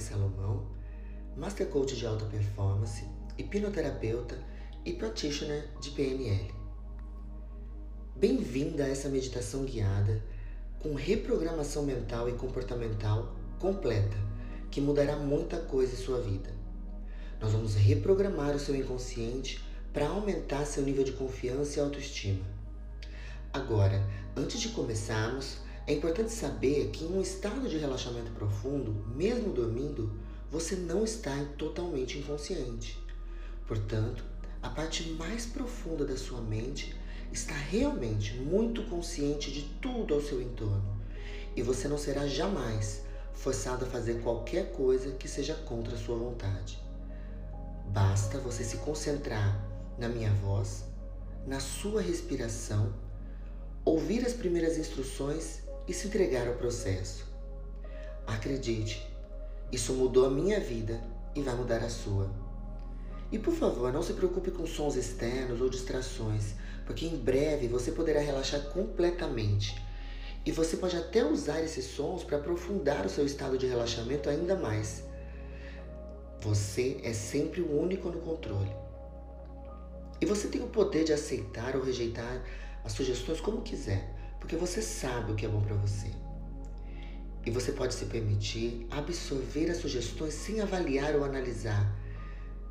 Salomão, Master Coach de Alta Performance, hipnoterapeuta e practitioner de PNL. Bem-vinda a essa meditação guiada com reprogramação mental e comportamental completa, que mudará muita coisa em sua vida. Nós vamos reprogramar o seu inconsciente para aumentar seu nível de confiança e autoestima. Agora, antes de começarmos, é importante saber que em um estado de relaxamento profundo, mesmo dormindo, você não está totalmente inconsciente. Portanto, a parte mais profunda da sua mente está realmente muito consciente de tudo ao seu entorno e você não será jamais forçado a fazer qualquer coisa que seja contra a sua vontade. Basta você se concentrar na minha voz, na sua respiração, ouvir as primeiras instruções e se entregar ao processo. Acredite, isso mudou a minha vida e vai mudar a sua. E por favor, não se preocupe com sons externos ou distrações, porque em breve você poderá relaxar completamente. E você pode até usar esses sons para aprofundar o seu estado de relaxamento ainda mais. Você é sempre o único no controle. E você tem o poder de aceitar ou rejeitar as sugestões como quiser, porque você sabe o que é bom para você. E você pode se permitir absorver as sugestões sem avaliar ou analisar.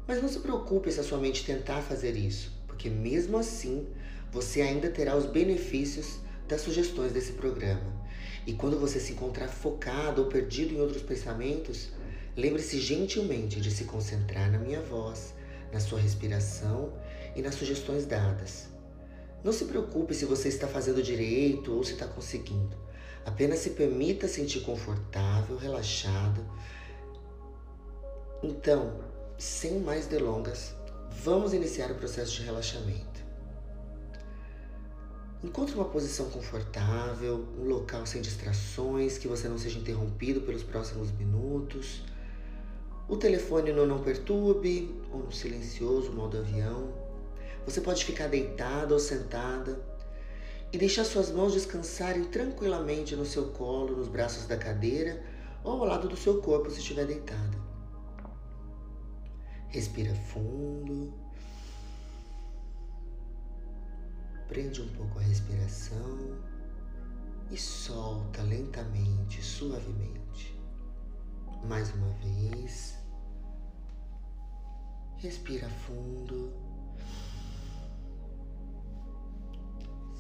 Mas não se preocupe se a sua mente tentar fazer isso, porque mesmo assim você ainda terá os benefícios das sugestões desse programa. E quando você se encontrar focado ou perdido em outros pensamentos, lembre-se gentilmente de se concentrar na minha voz, na sua respiração e nas sugestões dadas. Não se preocupe se você está fazendo direito ou se está conseguindo. Apenas se permita sentir confortável, relaxado. Então, sem mais delongas, vamos iniciar o processo de relaxamento. Encontre uma posição confortável, um local sem distrações, que você não seja interrompido pelos próximos minutos. O telefone no não perturbe ou no silencioso modo avião. Você pode ficar deitada ou sentada e deixar suas mãos descansarem tranquilamente no seu colo, nos braços da cadeira ou ao lado do seu corpo se estiver deitada. Respira fundo. Prende um pouco a respiração e solta lentamente, suavemente. Mais uma vez. Respira fundo.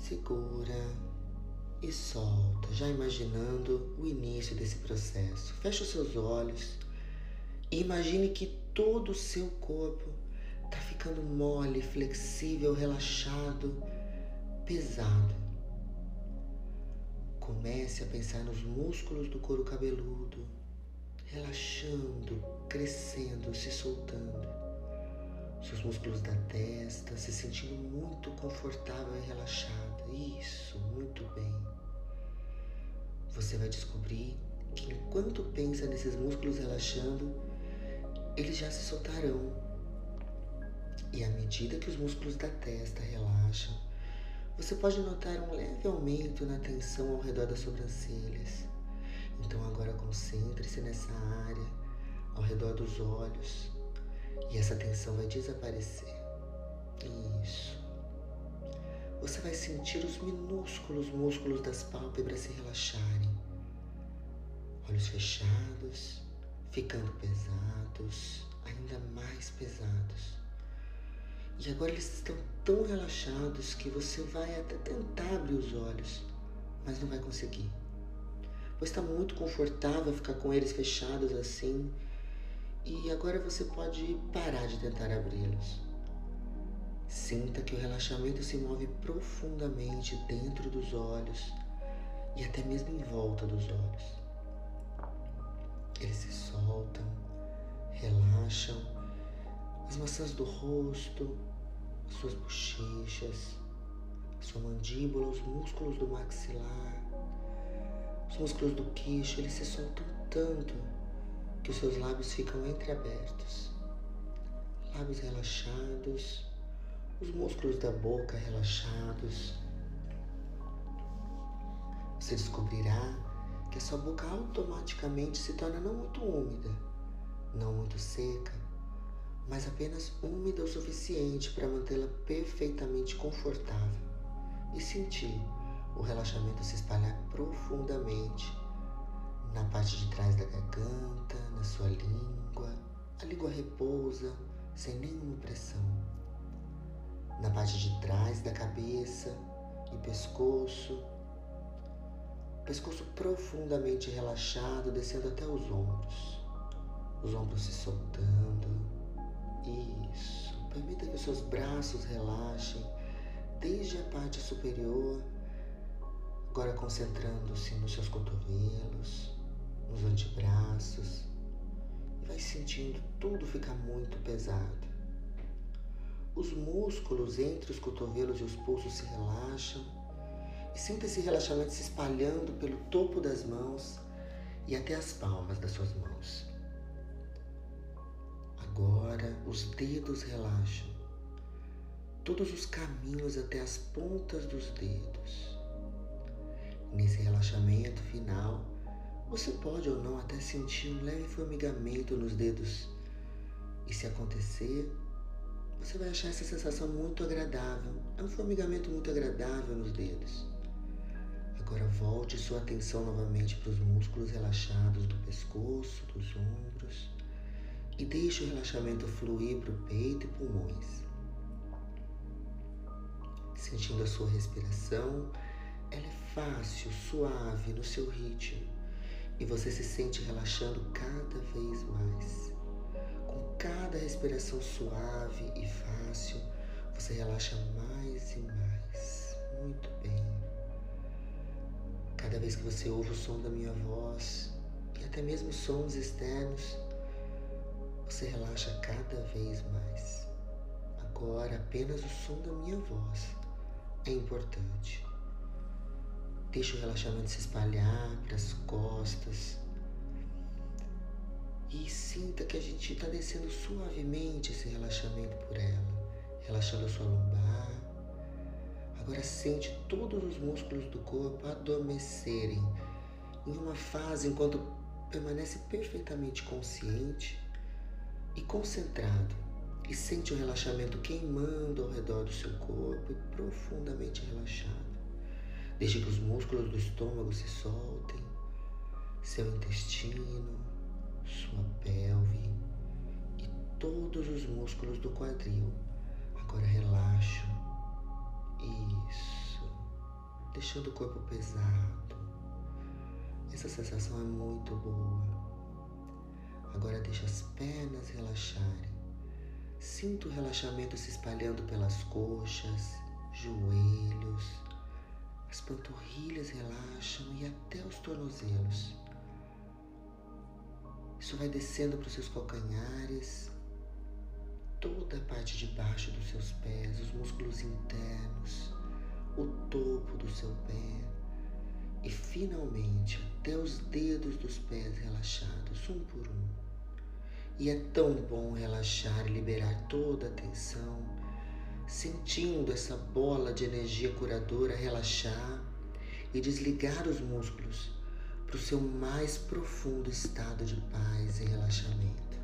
Segura e solta, já imaginando o início desse processo. Feche os seus olhos e imagine que todo o seu corpo está ficando mole, flexível, relaxado, pesado. Comece a pensar nos músculos do couro cabeludo, relaxando, crescendo, se soltando seus músculos da testa, se sentindo muito confortável e relaxada. Isso, muito bem. Você vai descobrir que enquanto pensa nesses músculos relaxando, eles já se soltarão. E à medida que os músculos da testa relaxam, você pode notar um leve aumento na tensão ao redor das sobrancelhas. Então agora concentre-se nessa área, ao redor dos olhos, e essa tensão vai desaparecer. Isso. Você vai sentir os minúsculos músculos das pálpebras se relaxarem. Olhos fechados, ficando pesados, ainda mais pesados. E agora eles estão tão relaxados que você vai até tentar abrir os olhos, mas não vai conseguir. Pois está muito confortável ficar com eles fechados assim e agora você pode parar de tentar abri-los. Sinta que o relaxamento se move profundamente dentro dos olhos e até mesmo em volta dos olhos. Eles se soltam, relaxam, as maçãs do rosto, as suas bochechas, sua mandíbula, os músculos do maxilar, os músculos do queixo, eles se soltam tanto que os seus lábios ficam entreabertos, lábios relaxados, os músculos da boca relaxados. Você descobrirá que a sua boca automaticamente se torna não muito úmida, não muito seca, mas apenas úmida o suficiente para mantê-la perfeitamente confortável e sentir o relaxamento se espalhar profundamente na parte de trás da garganta, na sua língua. A língua repousa sem nenhuma pressão. Na parte de trás da cabeça e pescoço. Pescoço profundamente relaxado, descendo até os ombros. Os ombros se soltando. Isso. Permita que os seus braços relaxem desde a parte superior, agora concentrando-se nos seus cotovelos, nos antebraços, e vai sentindo tudo ficar muito pesado. Os músculos entre os cotovelos e os pulsos se relaxam e sinta esse relaxamento se espalhando pelo topo das mãos e até as palmas das suas mãos. Agora os dedos relaxam, todos os caminhos até as pontas dos dedos. Nesse relaxamento final, você pode ou não até sentir um leve formigamento nos dedos. E se acontecer, você vai achar essa sensação muito agradável. É um formigamento muito agradável nos dedos. Agora volte sua atenção novamente para os músculos relaxados do pescoço, dos ombros e deixe o relaxamento fluir para o peito e pulmões. Sentindo a sua respiração, ela é fácil, suave, no seu ritmo e você se sente relaxando cada vez mais. Cada respiração suave e fácil, você relaxa mais e mais. Muito bem. Cada vez que você ouve o som da minha voz e até mesmo sons externos, você relaxa cada vez mais. Agora, apenas o som da minha voz é importante. Deixa o relaxamento se espalhar para as costas. E sinta que a gente está descendo suavemente esse relaxamento por ela, relaxando a sua lombar. Agora sente todos os músculos do corpo adormecerem em uma fase enquanto permanece perfeitamente consciente e concentrado e sente o relaxamento queimando ao redor do seu corpo e profundamente relaxado. Deixe que os músculos do estômago se soltem, seu intestino, sua pelve e todos os músculos do quadril. Agora relaxam. Isso. Deixando o corpo pesado. Essa sensação é muito boa. Agora deixa as pernas relaxarem. Sinta o relaxamento se espalhando pelas coxas, joelhos, as panturrilhas relaxam e até os tornozelos. Isso vai descendo para os seus calcanhares, toda a parte de baixo dos seus pés, os músculos internos, o topo do seu pé. E finalmente até os dedos dos pés relaxados, um por um. E é tão bom relaxar e liberar toda a tensão sentindo essa bola de energia curadora relaxar e desligar os músculos para o seu mais profundo estado de paz e relaxamento.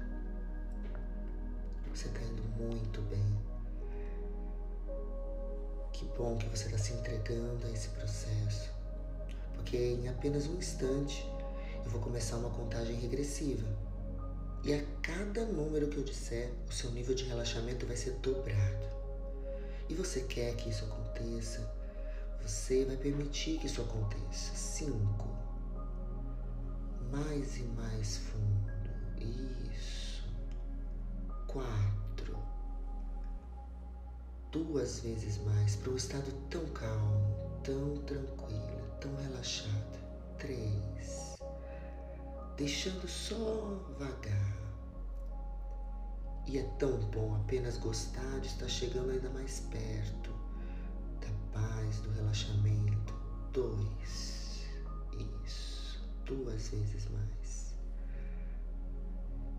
Você está indo muito bem. Que bom que você está se entregando a esse processo, porque em apenas um instante eu vou começar uma contagem regressiva. E a cada número que eu disser, o seu nível de relaxamento vai ser dobrado e você quer que isso aconteça, você vai permitir que isso aconteça. Cinco. Mais e mais fundo. Isso. Quatro. Duas vezes mais para um estado tão calmo, tão tranquilo, tão relaxado. Três. Deixando só vagar e é tão bom apenas gostar de estar chegando ainda mais perto da paz, do relaxamento. Dois. Isso. Duas vezes mais.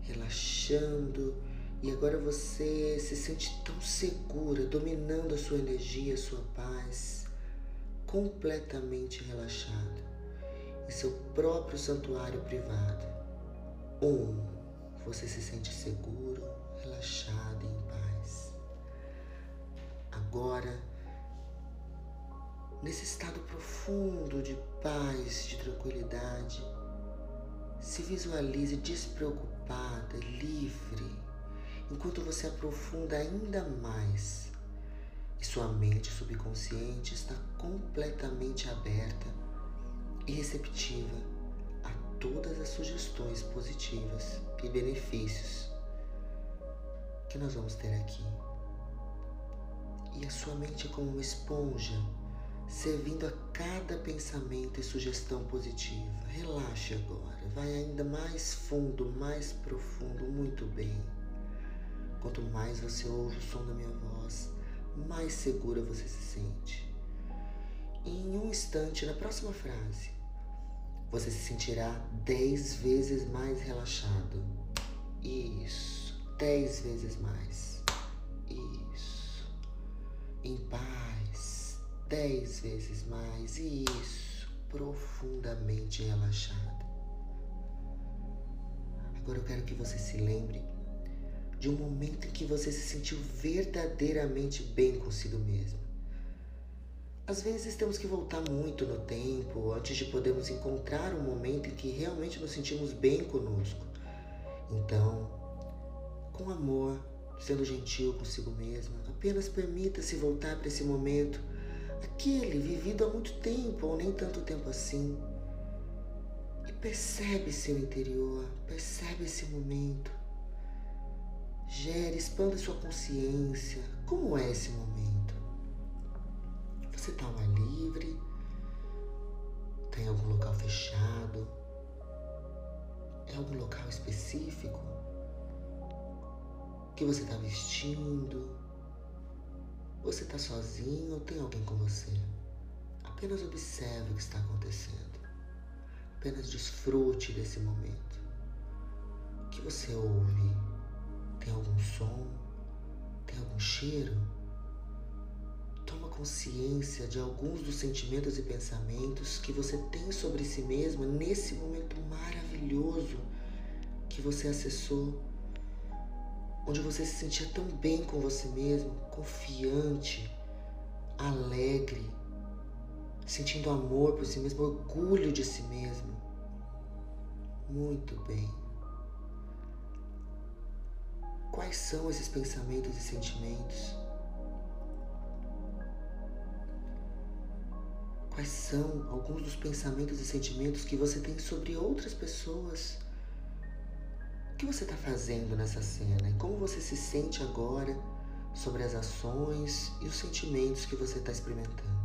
Relaxando. E agora você se sente tão segura, dominando a sua energia, a sua paz, completamente relaxada em seu próprio santuário privado. Um você se sente seguro, relaxado e em paz. Agora, nesse estado profundo de paz, de tranquilidade, se visualize despreocupada, livre, enquanto você aprofunda ainda mais e sua mente subconsciente está completamente aberta e receptiva a todas as sugestões positivas e benefícios que nós vamos ter aqui. E a sua mente é como uma esponja, servindo a cada pensamento e sugestão positiva. Relaxe agora, vai ainda mais fundo, mais profundo, muito bem. Quanto mais você ouve o som da minha voz, mais segura você se sente. E em um instante, na próxima frase, você se sentirá dez vezes mais relaxado. Isso, dez vezes mais. Isso. Em paz, dez vezes mais. Isso, profundamente relaxado. Agora eu quero que você se lembre de um momento em que você se sentiu verdadeiramente bem consigo mesmo. Às vezes temos que voltar muito no tempo antes de podermos encontrar um momento em que realmente nos sentimos bem conosco. Então, com amor, sendo gentil consigo mesma, apenas permita-se voltar para esse momento, aquele vivido há muito tempo ou nem tanto tempo assim. E percebe seu interior, percebe esse momento. Gere, expanda sua consciência. Como é esse momento? Você está ao ar livre? Está em algum local fechado? É algum local específico? Que você está vestindo? Você está sozinho ou tem alguém com você? Apenas observe o que está acontecendo. Apenas desfrute desse momento. O que você ouve? Tem algum som? Tem algum cheiro? Toma consciência de alguns dos sentimentos e pensamentos que você tem sobre si mesmo nesse momento maravilhoso que você acessou, onde você se sentia tão bem com você mesmo, confiante, alegre, sentindo amor por si mesmo, orgulho de si mesmo. Muito bem. Quais são esses pensamentos e sentimentos? Quais são alguns dos pensamentos e sentimentos que você tem sobre outras pessoas? Que você está fazendo nessa cena e como você se sente agora sobre as ações e os sentimentos que você está experimentando?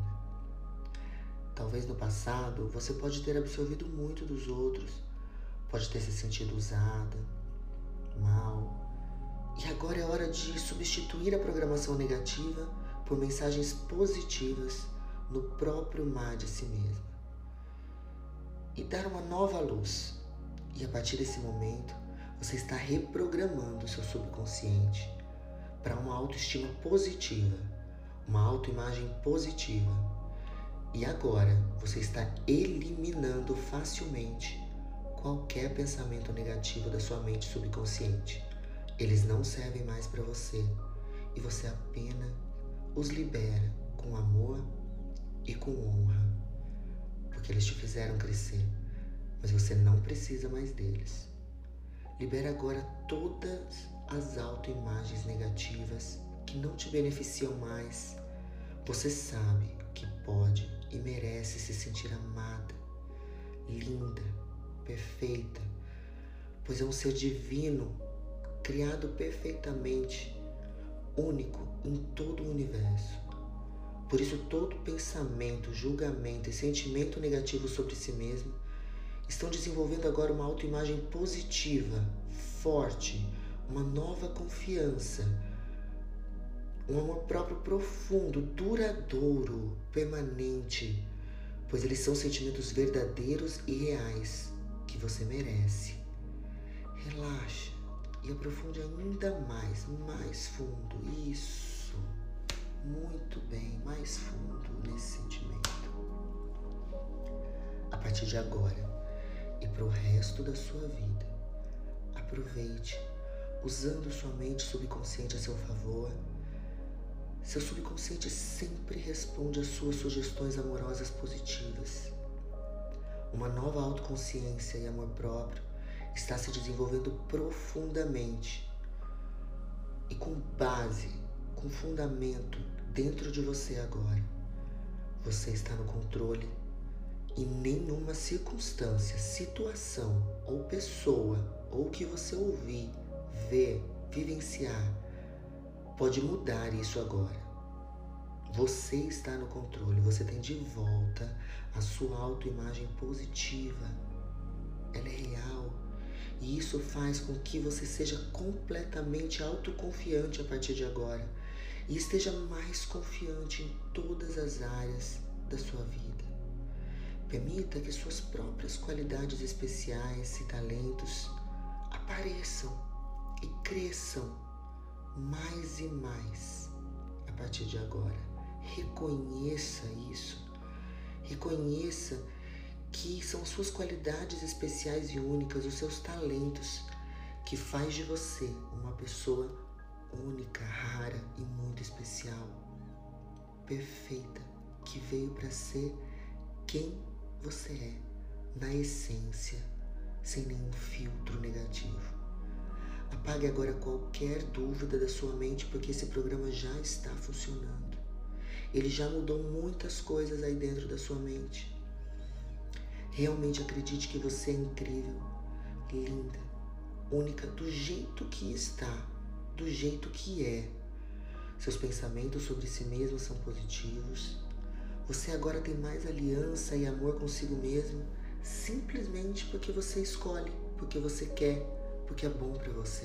Talvez no passado você pode ter absorvido muito dos outros, pode ter se sentido usada, mal, e agora é hora de substituir a programação negativa por mensagens positivas no próprio mar de si mesmo. E dar uma nova luz. E a partir desse momento, você está reprogramando o seu subconsciente para uma autoestima positiva, uma autoimagem positiva. E agora você está eliminando facilmente qualquer pensamento negativo da sua mente subconsciente. Eles não servem mais para você e você apenas os libera com amor e com honra, porque eles te fizeram crescer, mas você não precisa mais deles. Libera agora todas as autoimagens negativas que não te beneficiam mais. Você sabe que pode e merece se sentir amada, linda, perfeita, pois é um ser divino criado perfeitamente, único em todo o universo. Por isso, todo pensamento, julgamento e sentimento negativo sobre si mesmo estão desenvolvendo agora uma autoimagem positiva, forte, uma nova confiança, um amor próprio profundo, duradouro, permanente, pois eles são sentimentos verdadeiros e reais que você merece. Relaxa e aprofunde ainda mais, mais fundo. Isso. Muito bem, mais fundo nesse sentimento. A partir de agora para o resto da sua vida, aproveite, usando sua mente subconsciente a seu favor. Seu subconsciente sempre responde às suas sugestões amorosas positivas. Uma nova autoconsciência e amor próprio está se desenvolvendo profundamente e com base, com fundamento dentro de você agora. Você está no controle e nenhuma circunstância, situação ou pessoa ou que você ouvir, ver, vivenciar pode mudar isso agora. Você está no controle, você tem de volta a sua autoimagem positiva. Ela é real. E isso faz com que você seja completamente autoconfiante a partir de agora e esteja mais confiante em todas as áreas da sua vida. Permita que suas próprias qualidades especiais e talentos apareçam e cresçam mais e mais a partir de agora. Reconheça isso. Reconheça que são suas qualidades especiais e únicas, os seus talentos, que faz de você uma pessoa única, rara e muito especial, perfeita, que veio para ser quem você é, na essência, sem nenhum filtro negativo. Apague agora qualquer dúvida da sua mente, porque esse programa já está funcionando. Ele já mudou muitas coisas aí dentro da sua mente. Realmente acredite que você é incrível, linda, única do jeito que está, do jeito que é. Seus pensamentos sobre si mesmo são positivos. Você agora tem mais aliança e amor consigo mesmo, simplesmente porque você escolhe, porque você quer, porque é bom para você.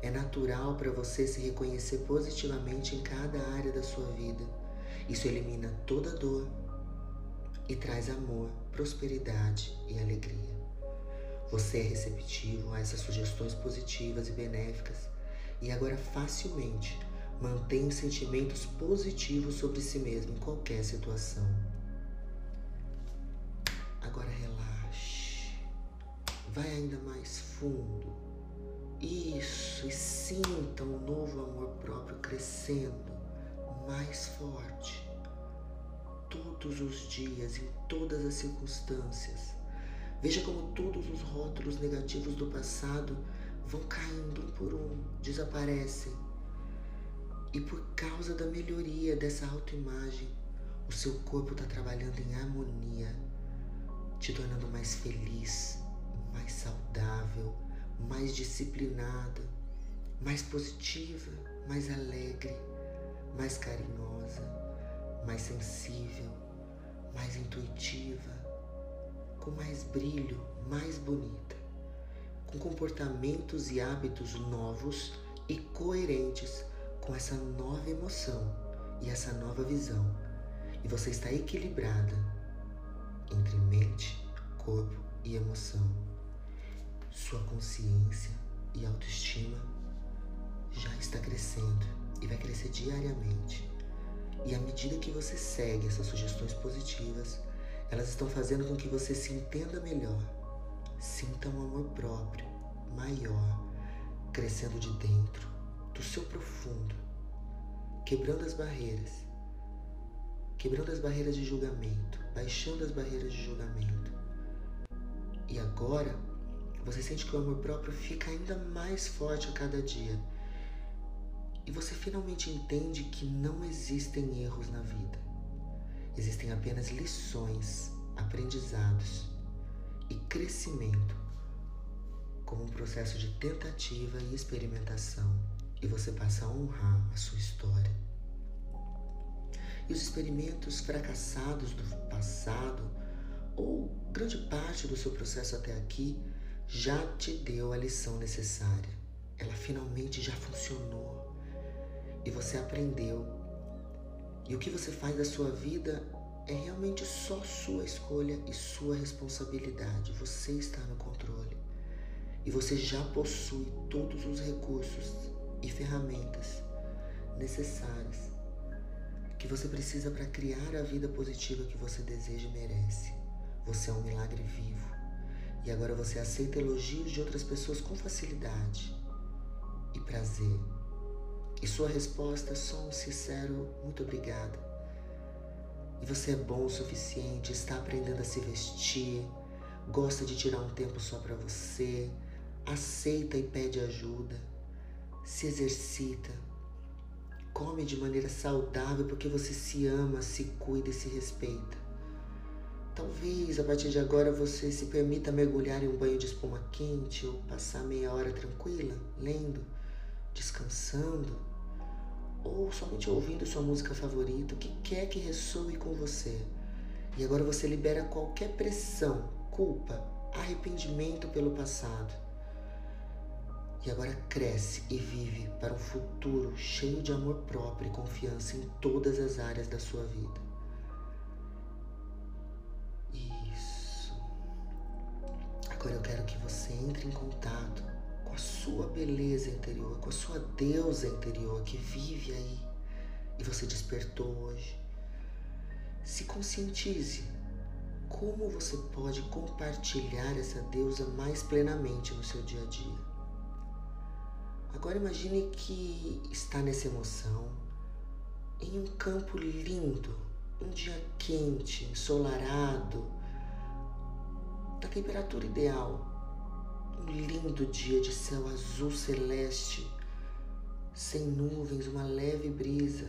É natural para você se reconhecer positivamente em cada área da sua vida. Isso elimina toda dor e traz amor prosperidade e alegria. Você é receptivo a essas sugestões positivas e benéficas e agora facilmente mantém sentimentos positivos sobre si mesmo em qualquer situação. Agora relaxe. Vai ainda mais fundo. Isso, e sinta um novo amor próprio crescendo mais forte todos os dias, em todas as circunstâncias. Veja como todos os rótulos negativos do passado vão caindo um por um, desaparecem. E por causa da melhoria dessa autoimagem, o seu corpo está trabalhando em harmonia, te tornando mais feliz, mais saudável, mais disciplinada, mais positiva, mais alegre, mais carinhosa mais sensível, mais intuitiva, com mais brilho, mais bonita, com comportamentos e hábitos novos e coerentes com essa nova emoção e essa nova visão. E você está equilibrada entre mente, corpo e emoção. Sua consciência e autoestima já está crescendo e vai crescer diariamente. E à medida que você segue essas sugestões positivas, elas estão fazendo com que você se entenda melhor, sinta um amor próprio maior, crescendo de dentro, do seu profundo, quebrando as barreiras, quebrando as barreiras de julgamento, baixando as barreiras de julgamento. E agora, você sente que o amor próprio fica ainda mais forte a cada dia e você finalmente entende que não existem erros na vida. Existem apenas lições, aprendizados e crescimento como um processo de tentativa e experimentação, e você passa a honrar a sua história. E os experimentos fracassados do passado, ou grande parte do seu processo até aqui, já te deu a lição necessária. Ela finalmente já funcionou e você aprendeu. E o que você faz da sua vida é realmente só sua escolha e sua responsabilidade. Você está no controle. E você já possui todos os recursos e ferramentas necessárias que você precisa para criar a vida positiva que você deseja e merece. Você é um milagre vivo. E agora você aceita elogios de outras pessoas com facilidade e prazer. E sua resposta é só um sincero muito obrigada. E você é bom o suficiente, está aprendendo a se vestir, gosta de tirar um tempo só para você, aceita e pede ajuda, se exercita, come de maneira saudável porque você se ama, se cuida e se respeita. Talvez a partir de agora você se permita mergulhar em um banho de espuma quente ou passar meia hora tranquila, lendo, descansando, ou somente ouvindo sua música favorita, o que quer que ressoe com você. E agora você libera qualquer pressão, culpa, arrependimento pelo passado. E agora cresce e vive para um futuro cheio de amor próprio e confiança em todas as áreas da sua vida. Isso. Agora eu quero que você entre em contato com a sua beleza interior, com a sua deusa interior que vive aí e você despertou hoje. Se conscientize como você pode compartilhar essa deusa mais plenamente no seu dia a dia. Agora imagine que está nessa emoção, em um campo lindo, um dia quente, ensolarado, da temperatura ideal. Um lindo dia de céu azul celeste, sem nuvens, uma leve brisa.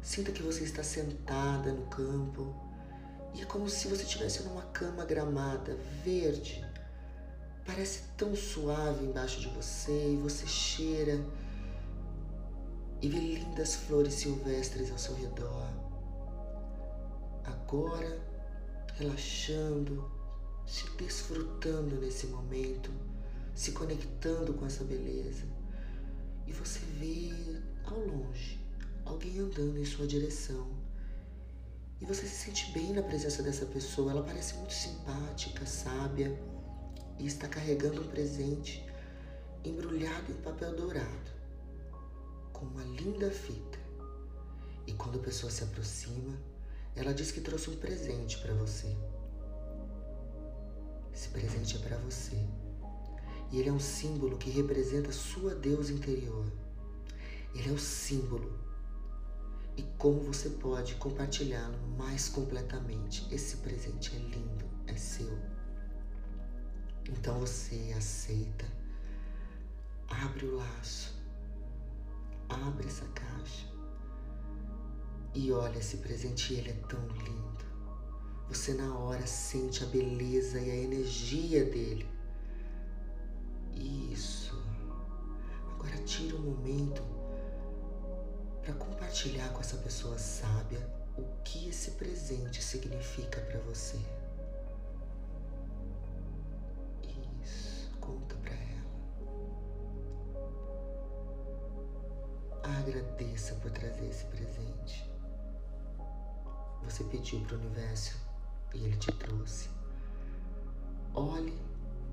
Sinta que você está sentada no campo e é como se você estivesse numa cama gramada, verde, Parece tão suave embaixo de você e você cheira e vê lindas flores silvestres ao seu redor. Agora, relaxando, se desfrutando nesse momento, se conectando com essa beleza. E você vê ao longe alguém andando em sua direção. E você se sente bem na presença dessa pessoa. Ela parece muito simpática, sábia e está carregando um presente embrulhado em papel dourado, com uma linda fita. E quando a pessoa se aproxima, ela diz que trouxe um presente para você. Esse presente é para você. E ele é um símbolo que representa sua Deus interior. Ele é o símbolo. E como você pode compartilhá-lo mais completamente. Esse presente é lindo, é seu. Então você aceita, abre o laço, abre essa caixa e olha esse presente, ele é tão lindo. Você na hora sente a beleza e a energia dele. Isso. Agora tira um momento para compartilhar com essa pessoa sábia o que esse presente significa para você. Agradeça por trazer esse presente. Você pediu para o universo e ele te trouxe. Olhe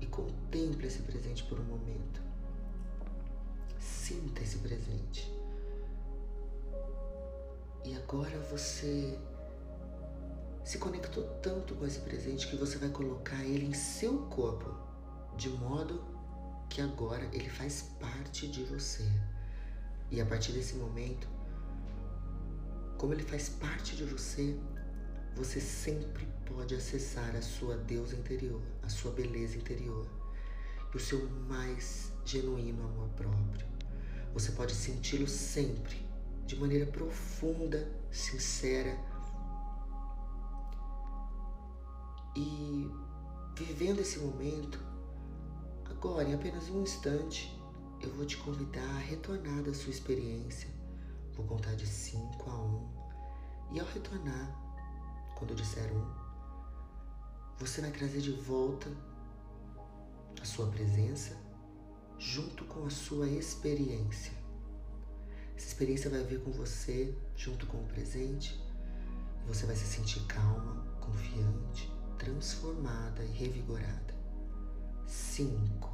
e contemple esse presente por um momento. Sinta esse presente. E agora você se conectou tanto com esse presente que você vai colocar ele em seu corpo, de modo que agora ele faz parte de você. E a partir desse momento, como ele faz parte de você, você sempre pode acessar a sua deusa interior, a sua beleza interior e o seu mais genuíno amor próprio. Você pode senti-lo sempre, de maneira profunda, sincera e vivendo esse momento agora, em apenas um instante eu vou te convidar a retornar da sua experiência. Vou contar de 5 a 1. Um, e ao retornar, quando eu disser 1, um, você vai trazer de volta a sua presença junto com a sua experiência. Essa experiência vai vir com você junto com o presente e você vai se sentir calma, confiante, transformada e revigorada. 5.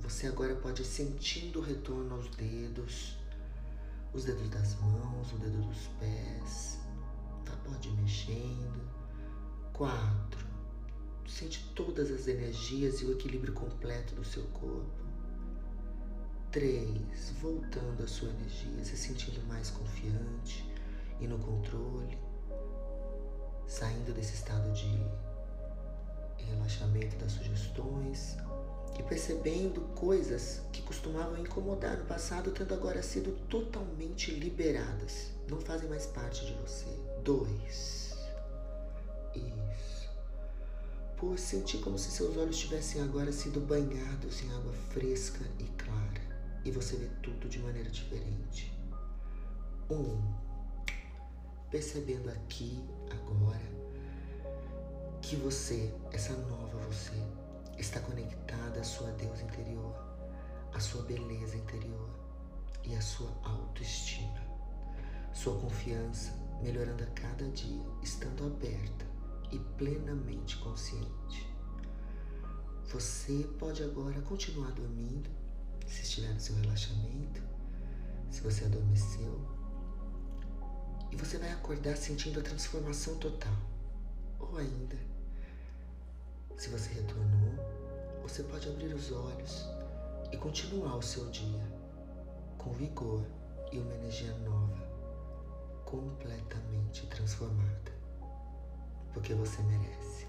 Você agora pode ir sentindo o retorno aos dedos, os dedos das mãos, o dedo dos pés. Tá, pode ir mexendo. Quatro, sente todas as energias e o equilíbrio completo do seu corpo. Três, voltando a sua energia, se sentindo mais confiante e no controle, saindo desse estado de relaxamento das sugestões e percebendo coisas que costumavam incomodar no passado, tendo agora sido totalmente liberadas, não fazem mais parte de você. Dois. Isso. Por sentir como se seus olhos tivessem agora sido banhados em água fresca e clara e você vê tudo de maneira diferente. Um. Percebendo aqui, agora, que você, essa nova você, está conectada à sua Deus interior, à sua beleza interior e à sua autoestima. Sua confiança melhorando a cada dia, estando aberta e plenamente consciente. Você pode agora continuar dormindo, se estiver no seu relaxamento, se você adormeceu, e você vai acordar sentindo a transformação total. Ou ainda, se você retornou, você pode abrir os olhos e continuar o seu dia com vigor e uma energia nova, completamente transformada, porque você merece.